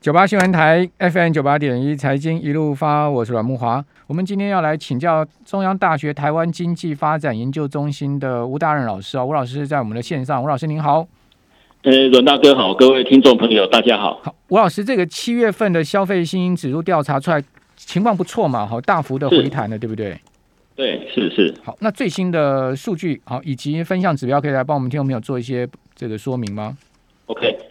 九八新闻台 FM 九八点一财经一路发，我是阮木华。我们今天要来请教中央大学台湾经济发展研究中心的吴大任老师啊，吴老师在我们的线上，吴老师您好。呃，阮大哥好，各位听众朋友大家好。好，吴老师，这个七月份的消费信心指数调查出来情况不错嘛，好大幅的回弹了，对不对？对，是是。好，那最新的数据好以及分项指标，可以来帮我们听众朋友做一些这个说明吗？OK，好。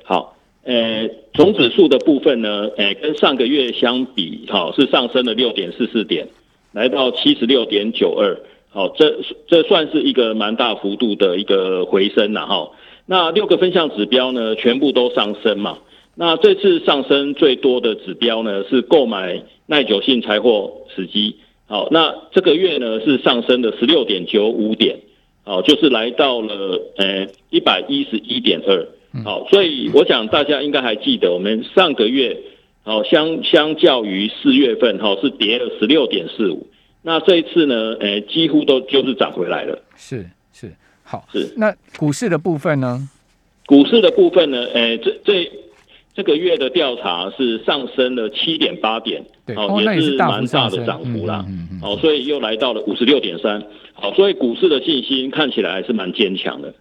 呃，总指数的部分呢，呃，跟上个月相比，好是上升了六点四四点，来到七十六点九二，好，这这算是一个蛮大幅度的一个回升了哈。那六个分项指标呢，全部都上升嘛。那这次上升最多的指标呢，是购买耐久性柴货时机，好，那这个月呢是上升的十六点九五点，好，就是来到了呃一百一十一点二。好，所以我想大家应该还记得，我们上个月，好相相较于四月份，哈是跌了十六点四五。那这一次呢，诶，几乎都就是涨回来了。是是，好是。那股市的部分呢？股市的部分呢？诶，这这这个月的调查是上升了七点八点，哦，也是蛮大的涨幅啦。嗯嗯。哦，所以又来到了五十六点三。好，所以股市的信心看起来还是蛮坚强的。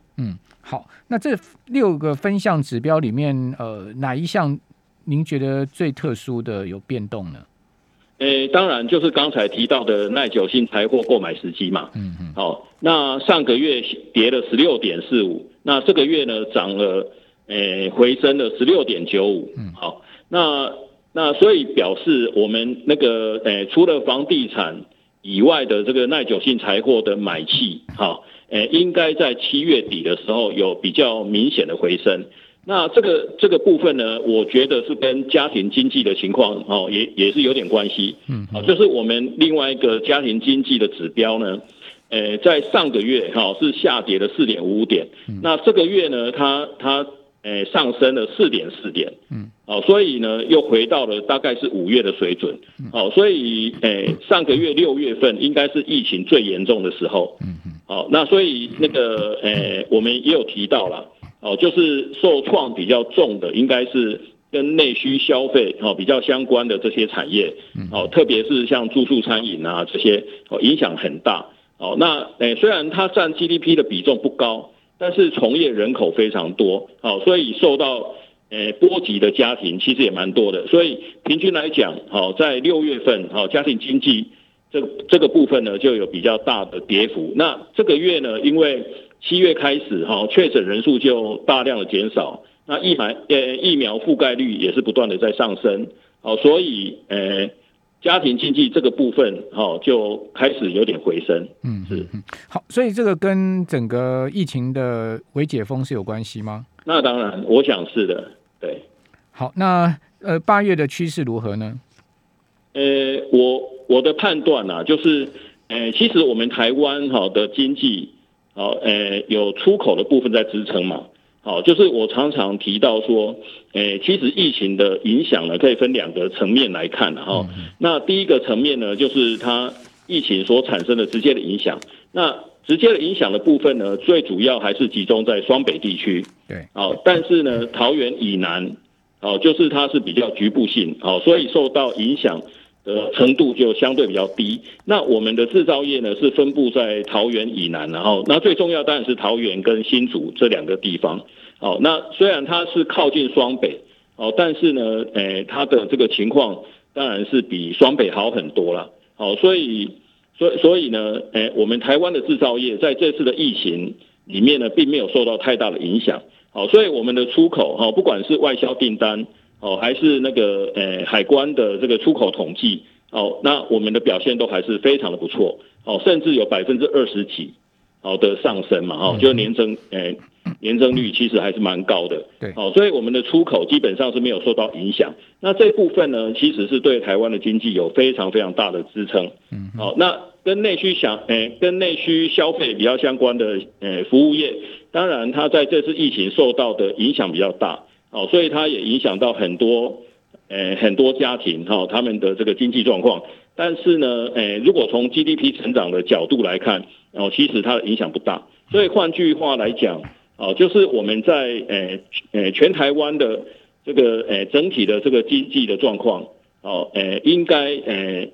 嗯。好，那这六个分项指标里面，呃，哪一项您觉得最特殊的有变动呢？诶，当然就是刚才提到的耐久性财货购买时机嘛。嗯嗯。好，那上个月跌了十六点四五，那这个月呢涨了，诶，回升了十六点九五。嗯。好，那那所以表示我们那个，诶，除了房地产以外的这个耐久性财货的买气，好。诶，应该在七月底的时候有比较明显的回升。那这个这个部分呢，我觉得是跟家庭经济的情况哦，也也是有点关系。嗯，好，就是我们另外一个家庭经济的指标呢，呃，在上个月哈是下跌了四点五点。那这个月呢，它它呃上升了四点四点。嗯，哦，所以呢又回到了大概是五月的水准。哦，所以呃上个月六月份应该是疫情最严重的时候。嗯。好，那所以那个，诶，我们也有提到了，哦，就是受创比较重的，应该是跟内需消费哦比较相关的这些产业，哦，特别是像住宿餐饮啊这些，哦，影响很大。哦，那诶，虽然它占 GDP 的比重不高，但是从业人口非常多，哦，所以受到诶波及的家庭其实也蛮多的。所以平均来讲，好，在六月份，好，家庭经济。这这个部分呢，就有比较大的跌幅。那这个月呢，因为七月开始哈，确诊人数就大量的减少，那疫苗呃疫苗覆盖率也是不断的在上升，好，所以呃家庭经济这个部分哈就开始有点回升。嗯，是好，所以这个跟整个疫情的微解封是有关系吗？那当然，我想是的。对，好，那呃八月的趋势如何呢？呃，我。我的判断呢，就是，呃，其实我们台湾哈的经济，好，呃，有出口的部分在支撑嘛，好，就是我常常提到说，诶，其实疫情的影响呢，可以分两个层面来看的哈。那第一个层面呢，就是它疫情所产生的直接的影响。那直接的影响的部分呢，最主要还是集中在双北地区。对，好，但是呢，桃园以南，好，就是它是比较局部性，好，所以受到影响。的程度就相对比较低。那我们的制造业呢是分布在桃园以南，然后那最重要当然是桃园跟新竹这两个地方。哦，那虽然它是靠近双北，哦，但是呢，诶，它的这个情况当然是比双北好很多了。好，所以，所所以呢，诶，我们台湾的制造业在这次的疫情里面呢，并没有受到太大的影响。好，所以我们的出口，哈，不管是外销订单。哦，还是那个呃海关的这个出口统计哦，那我们的表现都还是非常的不错哦，甚至有百分之二十几好的上升嘛哈，就年增呃年增率其实还是蛮高的，对，哦，所以我们的出口基本上是没有受到影响。那这部分呢，其实是对台湾的经济有非常非常大的支撑。嗯，好，那跟内需想呃跟内需消费比较相关的呃服务业，当然它在这次疫情受到的影响比较大。哦，所以它也影响到很多，呃，很多家庭哈，他们的这个经济状况。但是呢，呃，如果从 GDP 成长的角度来看，哦，其实它的影响不大。所以换句话来讲，哦，就是我们在呃呃全台湾的这个呃整体的这个经济的状况，哦，呃应该呃。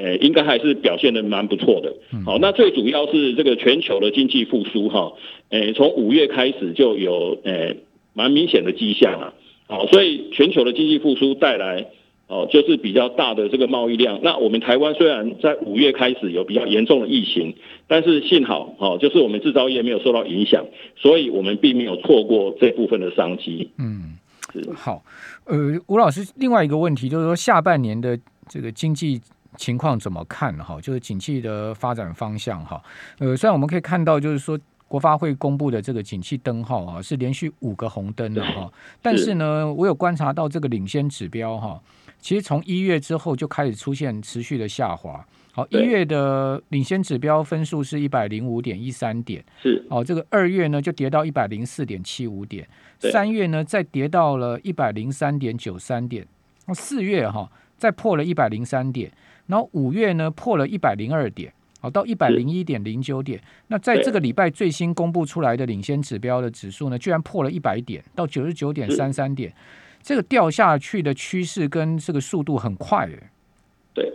呃应该还是表现的蛮不错的。好，那最主要是这个全球的经济复苏哈，呃从五月开始就有诶蛮明显的迹象啊。好，所以全球的经济复苏带来。哦，就是比较大的这个贸易量。那我们台湾虽然在五月开始有比较严重的疫情，但是幸好，哦，就是我们制造业没有受到影响，所以我们并没有错过这部分的商机。嗯，是好。呃，吴老师，另外一个问题就是说，下半年的这个经济情况怎么看？哈，就是景气的发展方向。哈，呃，虽然我们可以看到，就是说。国发会公布的这个景气灯号啊，是连续五个红灯了哈。但是呢，我有观察到这个领先指标哈，其实从一月之后就开始出现持续的下滑。好，一月的领先指标分数是一百零五点一三点，是哦。这个二月呢就跌到一百零四点七五点，三月呢再跌到了一百零三点九三点，四月哈再破了一百零三点，然后五月呢破了一百零二点。好，到一百零一点零九点。那在这个礼拜最新公布出来的领先指标的指数呢，居然破了一百点，到九十九点三三点。这个掉下去的趋势跟这个速度很快诶。对，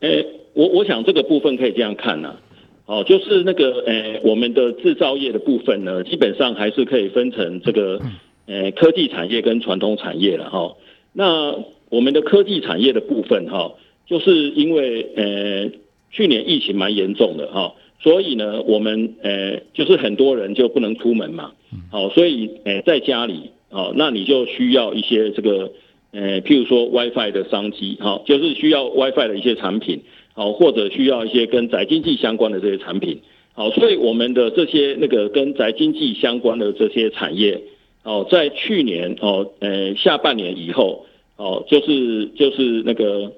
诶，我我想这个部分可以这样看呢。哦，就是那个诶，我们的制造业的部分呢，基本上还是可以分成这个诶科技产业跟传统产业了哈。那我们的科技产业的部分哈，就是因为诶。去年疫情蛮严重的哈，所以呢，我们呃就是很多人就不能出门嘛，好，所以呃在家里哦，那你就需要一些这个呃譬如说 WiFi 的商机哈，就是需要 WiFi 的一些产品，好，或者需要一些跟宅经济相关的这些产品，好，所以我们的这些那个跟宅经济相关的这些产业，哦，在去年哦呃下半年以后哦，就是就是那个。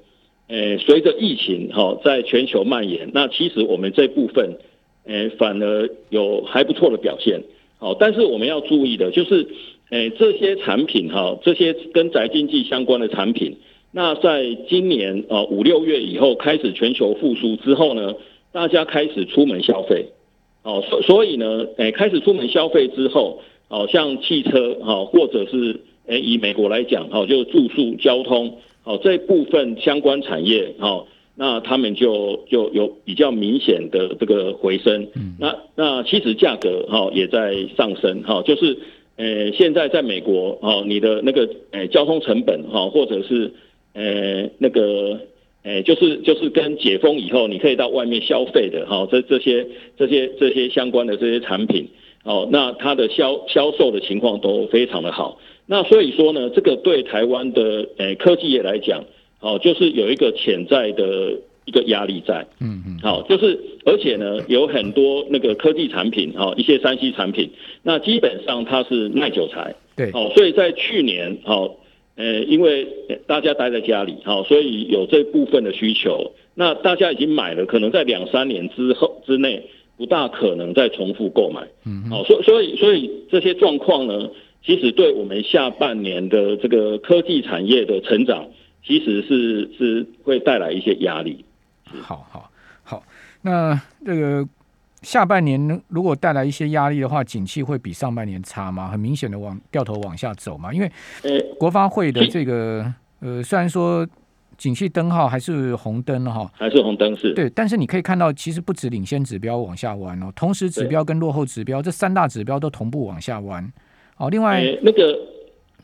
诶，随着疫情哈在全球蔓延，那其实我们这部分诶反而有还不错的表现。好，但是我们要注意的就是，诶这些产品哈，这些跟宅经济相关的产品，那在今年啊五六月以后开始全球复苏之后呢，大家开始出门消费。哦，所所以呢，诶开始出门消费之后，哦像汽车哈，或者是诶以美国来讲，哈，就是住宿交通。好，这部分相关产业，哦，那他们就就有比较明显的这个回升。嗯，那那其实价格哈也在上升，哈，就是呃现在在美国，哦，你的那个呃交通成本，哈，或者是呃那个呃就是就是跟解封以后，你可以到外面消费的，哈，这这些这些这些相关的这些产品，哦，那它的销销售的情况都非常的好。那所以说呢，这个对台湾的诶科技业来讲，哦，就是有一个潜在的一个压力在，嗯嗯，好，就是而且呢，有很多那个科技产品，哦，一些山西产品，那基本上它是耐久材，对，哦，所以在去年，哦，呃，因为大家待在家里，好，所以有这部分的需求，那大家已经买了，可能在两三年之后之内，不大可能再重复购买，嗯，好，所所以所以这些状况呢。其实对我们下半年的这个科技产业的成长，其实是是会带来一些压力。好好好，那这个下半年如果带来一些压力的话，景气会比上半年差吗？很明显的往掉头往下走嘛。因为国发会的这个呃，虽然说景气灯号还是红灯哈，还是红灯是对，但是你可以看到，其实不止领先指标往下弯哦，同时指标跟落后指标这三大指标都同步往下弯。好，另外那个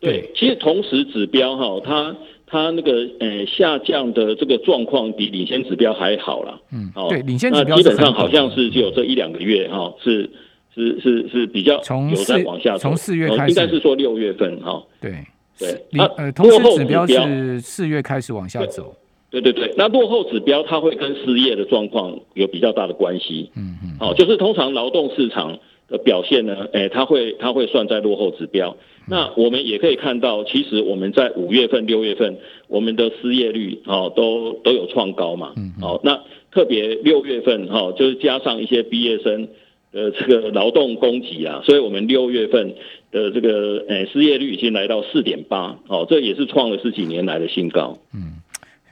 对，其实同时指标哈，它它那个呃下降的这个状况比领先指标还好了。嗯，哦，对，领先指标基本上好像是就有这一两个月哈，是是是是比较从在往下从四月开始，应该是说六月份哈。对对，那呃，同时指标是四月开始往下走。对对对，那落后指标它会跟失业的状况有比较大的关系。嗯嗯，好，就是通常劳动市场。的表现呢？诶，它会它会算在落后指标。那我们也可以看到，其实我们在五月份、六月份，我们的失业率哦都都有创高嘛。嗯。好，那特别六月份哈，就是加上一些毕业生的这个劳动供给啊，所以我们六月份的这个诶失业率已经来到四点八。哦，这也是创了十几年来的新高。嗯。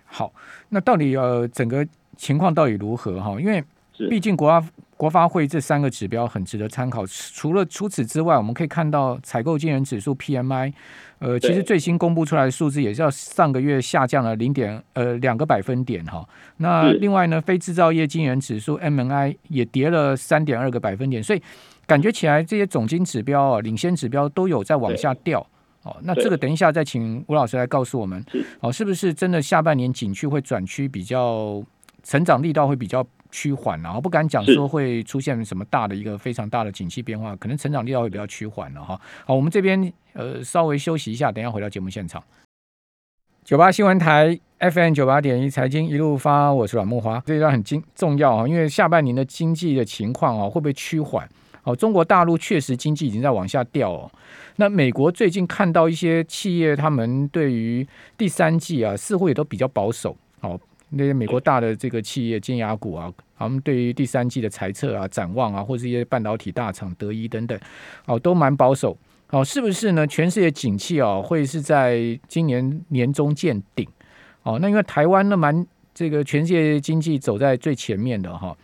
好，那到底呃整个情况到底如何哈？因为毕竟国发国发会这三个指标很值得参考。除了除此之外，我们可以看到采购经人指数 PMI，呃，其实最新公布出来的数字也是要上个月下降了零点呃两个百分点哈。那另外呢，非制造业经人指数 MNI 也跌了三点二个百分点，所以感觉起来这些总经指标啊、领先指标都有在往下掉。哦，那这个等一下再请吴老师来告诉我们，哦，是不是真的下半年景区会转趋比较成长力道会比较趋缓然后不敢讲说会出现什么大的一个非常大的景气变化，可能成长力道会比较趋缓了哈。好，我们这边呃稍微休息一下，等下回到节目现场。九八新闻台 FM 九八点一财经一路发，我是阮木华，这一段很经重要啊，因为下半年的经济的情况啊会不会趋缓？哦，中国大陆确实经济已经在往下掉哦。那美国最近看到一些企业，他们对于第三季啊，似乎也都比较保守。哦，那些美国大的这个企业尖牙股啊，他们对于第三季的财测啊、展望啊，或是一些半导体大厂德一等等，哦，都蛮保守。哦，是不是呢？全世界景气哦，会是在今年年中见顶？哦，那因为台湾呢，蛮这个全世界经济走在最前面的哈。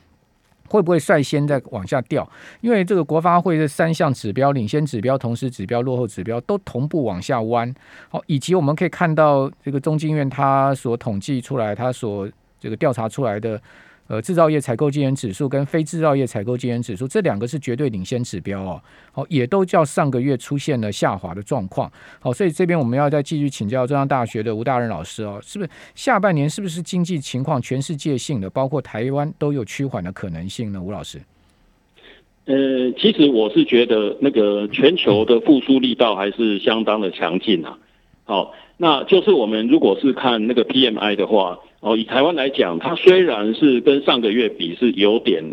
会不会率先在往下掉？因为这个国发会的三项指标、领先指标、同时指标、落后指标都同步往下弯。好，以及我们可以看到这个中经院它所统计出来、它所这个调查出来的。呃，制造业采购经营指数跟非制造业采购经营指数这两个是绝对领先指标哦，好，也都叫上个月出现了下滑的状况，好，所以这边我们要再继续请教中央大学的吴大任老师哦，是不是下半年是不是经济情况全世界性的，包括台湾都有趋缓的可能性呢？吴老师，呃，其实我是觉得那个全球的复苏力道还是相当的强劲啊，好，那就是我们如果是看那个 PMI 的话。哦，以台湾来讲，它虽然是跟上个月比是有点，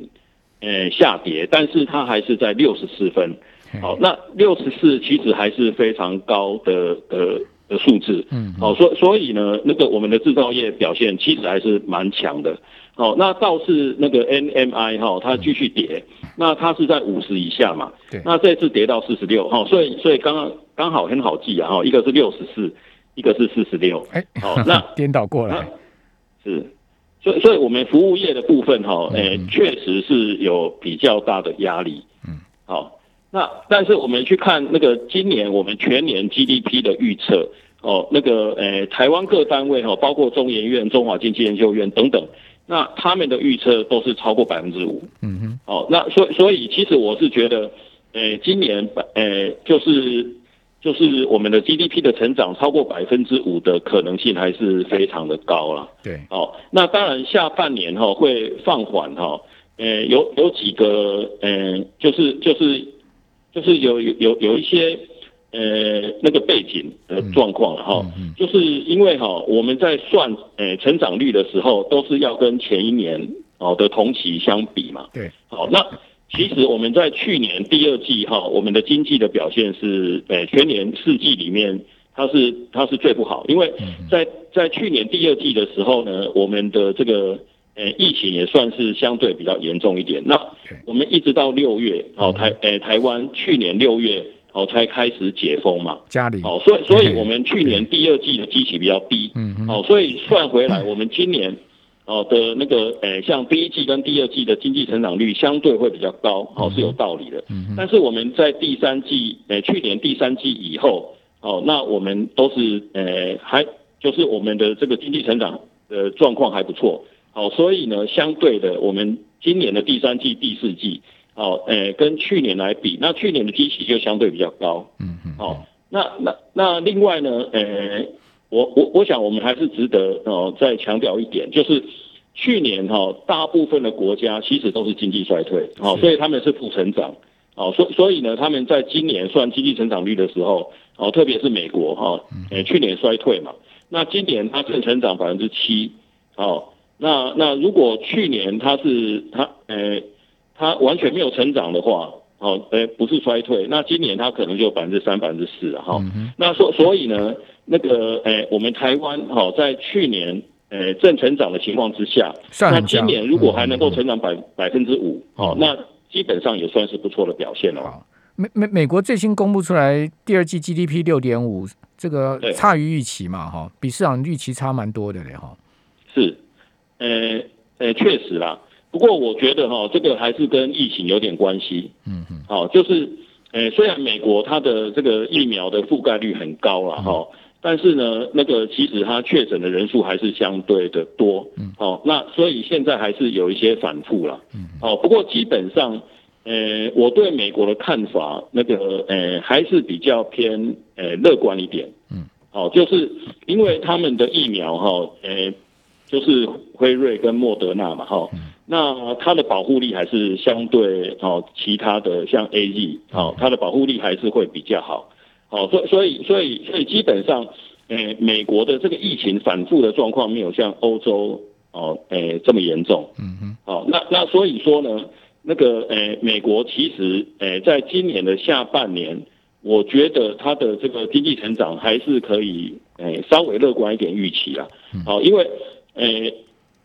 呃下跌，但是它还是在六十四分。好，那六十四其实还是非常高的的的数字。嗯，好，所所以呢，那个我们的制造业表现其实还是蛮强的。好，那倒是那个 NMI 哈，它继续跌，那它是在五十以下嘛。对。那这次跌到四十六，哈，所以所以刚刚刚好很好记啊，哈，一个是六十四，一个是四十六。哎，好，那颠倒过来。是，所以所以我们服务业的部分哈，诶，确实是有比较大的压力。嗯，好，那但是我们去看那个今年我们全年 GDP 的预测，哦，那个诶，台湾各单位哈，包括中研院、中华经济研究院等等，那他们的预测都是超过百分之五。嗯哼，哦，那所所以其实我是觉得，诶，今年百诶就是。就是我们的 GDP 的成长超过百分之五的可能性还是非常的高了。对，哦，那当然下半年哈会放缓哈，呃，有有几个，嗯，就是就是就是有有有有一些呃那个背景的状况哈，就是因为哈我们在算呃成长率的时候都是要跟前一年哦的同期相比嘛。对，好那。其实我们在去年第二季哈，我们的经济的表现是，呃，全年四季里面它是它是最不好，因为在在去年第二季的时候呢，我们的这个呃疫情也算是相对比较严重一点。那我们一直到六月，哦台呃台湾去年六月哦才开始解封嘛，家里。哦，所以所以我们去年第二季的基期比较低，嗯哦，所以算回来，我们今年。哦的那个，诶，像第一季跟第二季的经济成长率相对会比较高，哦是有道理的。嗯但是我们在第三季，诶，去年第三季以后，哦，那我们都是，诶，还就是我们的这个经济成长的状况还不错，好，所以呢，相对的，我们今年的第三季、第四季，哦，诶，跟去年来比，那去年的基期就相对比较高。嗯嗯。好，那那那另外呢，诶。我我我想我们还是值得哦再强调一点，就是去年哈大部分的国家其实都是经济衰退，哦，所以他们是负成长，哦，所所以呢，他们在今年算经济成长率的时候，哦，特别是美国哈，呃，去年衰退嘛，那今年它正成长百分之七，哦，那那如果去年它是它呃它完全没有成长的话，哦，呃不是衰退，那今年它可能就百分之三百分之四哈，那所所以呢。那个诶，我们台湾哈，在去年诶正成长的情况之下，那今年如果还能够成长百百分之五，哦，那基本上也算是不错的表现了。美美美国最新公布出来第二季 GDP 六点五，这个差于预期嘛，哈，比市场预期差蛮多的嘞，哈。是，呃呃，确实啦，不过我觉得哈，这个还是跟疫情有点关系。嗯嗯，好，就是，呃，虽然美国它的这个疫苗的覆盖率很高了哈，但是呢，那个其实它确诊的人数还是相对的多。嗯，好，那所以现在还是有一些反复了。嗯，好，不过基本上，呃，我对美国的看法，那个呃，还是比较偏呃乐观一点。嗯，好，就是因为他们的疫苗哈，呃。就是辉瑞跟莫德纳嘛，哈，那它的保护力还是相对哦，其他的像 A Z，哦，它的保护力还是会比较好，好，所所以所以所以基本上，诶，美国的这个疫情反复的状况没有像欧洲哦，诶这么严重，嗯哼，好，那那所以说呢，那个诶，美国其实诶，在今年的下半年，我觉得它的这个经济成长还是可以诶稍微乐观一点预期啊，好，因为。诶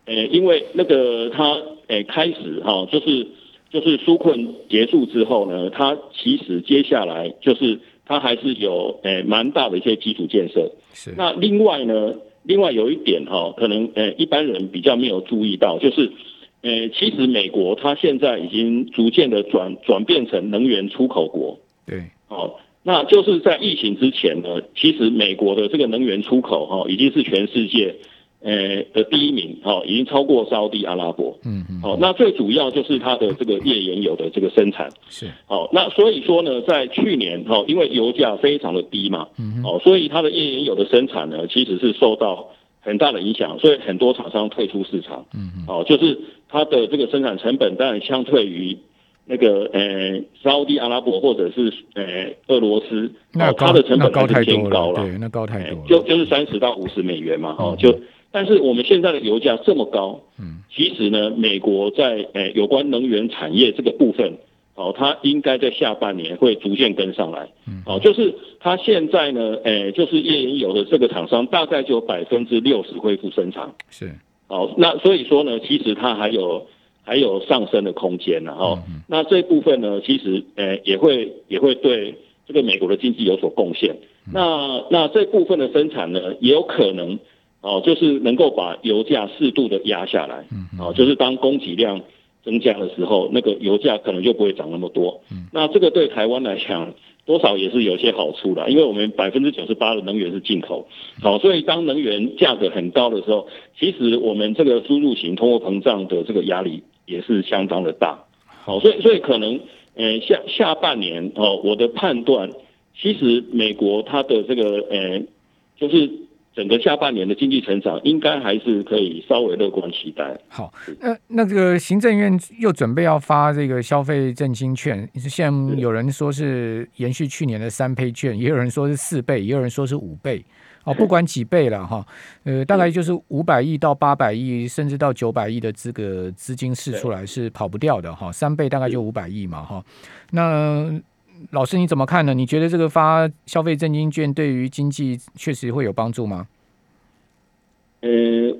诶，因为那个他诶开始哈，就是就是纾困结束之后呢，他其实接下来就是他还是有诶蛮大的一些基础建设。是。那另外呢，另外有一点哈，可能诶一般人比较没有注意到，就是诶其实美国它现在已经逐渐的转转变成能源出口国。对。哦，那就是在疫情之前呢，其实美国的这个能源出口哈，已经是全世界。呃的第一名，好，已经超过沙地阿拉伯，嗯嗯，好，那最主要就是它的这个页岩油的这个生产，是，好，那所以说呢，在去年，哈，因为油价非常的低嘛，嗯，哦，所以它的页岩油的生产呢，其实是受到很大的影响，所以很多厂商退出市场，嗯嗯，哦，就是它的这个生产成本当然相对于那个呃沙地阿拉伯或者是呃俄罗斯，那它的成本高太多了，对，那高太多了，就就是三十到五十美元嘛，哦，就。但是我们现在的油价这么高，嗯，其实呢，美国在诶有关能源产业这个部分，哦，它应该在下半年会逐渐跟上来，嗯，哦，就是它现在呢，诶，就是页岩油的这个厂商大概就百分之六十恢复生产，是，哦，那所以说呢，其实它还有还有上升的空间呢，哦，那这部分呢，其实诶也会也会对这个美国的经济有所贡献，那那这部分的生产呢，也有可能。哦，就是能够把油价适度的压下来，嗯，哦，就是当供给量增加的时候，那个油价可能就不会涨那么多，嗯，那这个对台湾来讲，多少也是有些好处的，因为我们百分之九十八的能源是进口，好，所以当能源价格很高的时候，其实我们这个输入型通货膨胀的这个压力也是相当的大，好，所以所以可能，呃，下下半年哦，我的判断，其实美国它的这个，呃，就是。整个下半年的经济成长应该还是可以稍微乐观期待。好，那那个行政院又准备要发这个消费振兴券，现在有人说是延续去年的三倍券，也有人说是四倍，也有人说是五倍。哦，不管几倍了哈，呃，大概就是五百亿到八百亿，甚至到九百亿的这个资金释出来是跑不掉的哈。三倍大概就五百亿嘛哈。那老师你怎么看呢？你觉得这个发消费振兴券对于经济确实会有帮助吗？呃，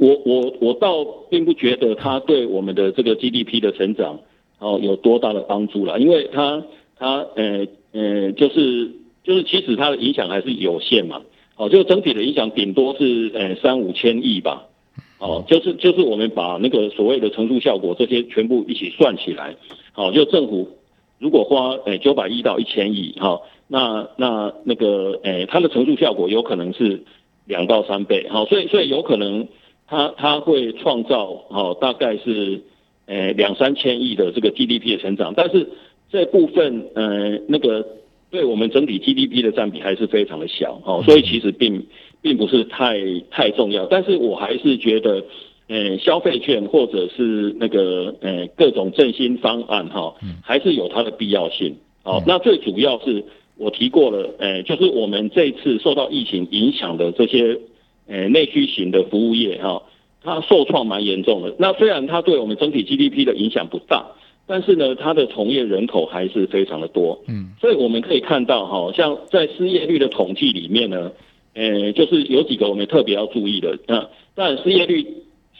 我我我倒并不觉得它对我们的这个 GDP 的成长哦有多大的帮助了，因为它它呃呃就是就是其实它的影响还是有限嘛，哦，就整体的影响顶多是呃三五千亿吧，哦，就是就是我们把那个所谓的乘数效果这些全部一起算起来，好，就政府。如果花诶九百亿到一千亿，哈，那那那个诶，它的乘数效果有可能是两到三倍，好，所以所以有可能它它会创造哦，大概是诶两三千亿的这个 GDP 的成长，但是这部分呃那个对我们整体 GDP 的占比还是非常的小，哦，所以其实并并不是太太重要，但是我还是觉得。呃，消费券或者是那个呃各种振兴方案哈，还是有它的必要性。好，那最主要是我提过了，呃，就是我们这次受到疫情影响的这些呃内需型的服务业哈，它受创蛮严重的。那虽然它对我们整体 GDP 的影响不大，但是呢，它的从业人口还是非常的多。嗯，所以我们可以看到哈，像在失业率的统计里面呢，呃，就是有几个我们特别要注意的。那当然失业率。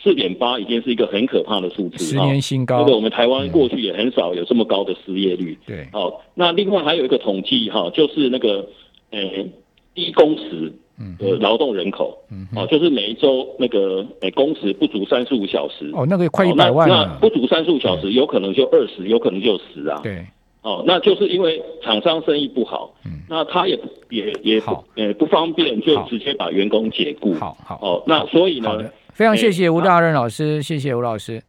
四点八已经是一个很可怕的数字，十年新高。这个我们台湾过去也很少有这么高的失业率。对，好，那另外还有一个统计哈，就是那个呃低工时的劳动人口，哦，就是每一周那个诶工时不足三十五小时，哦，那个快一百万那不足三十五小时，有可能就二十，有可能就十啊。对，哦，那就是因为厂商生意不好，嗯，那他也也也好，呃，不方便就直接把员工解雇。好好。哦，那所以呢，非常谢谢吴大任老师，谢谢吴老师。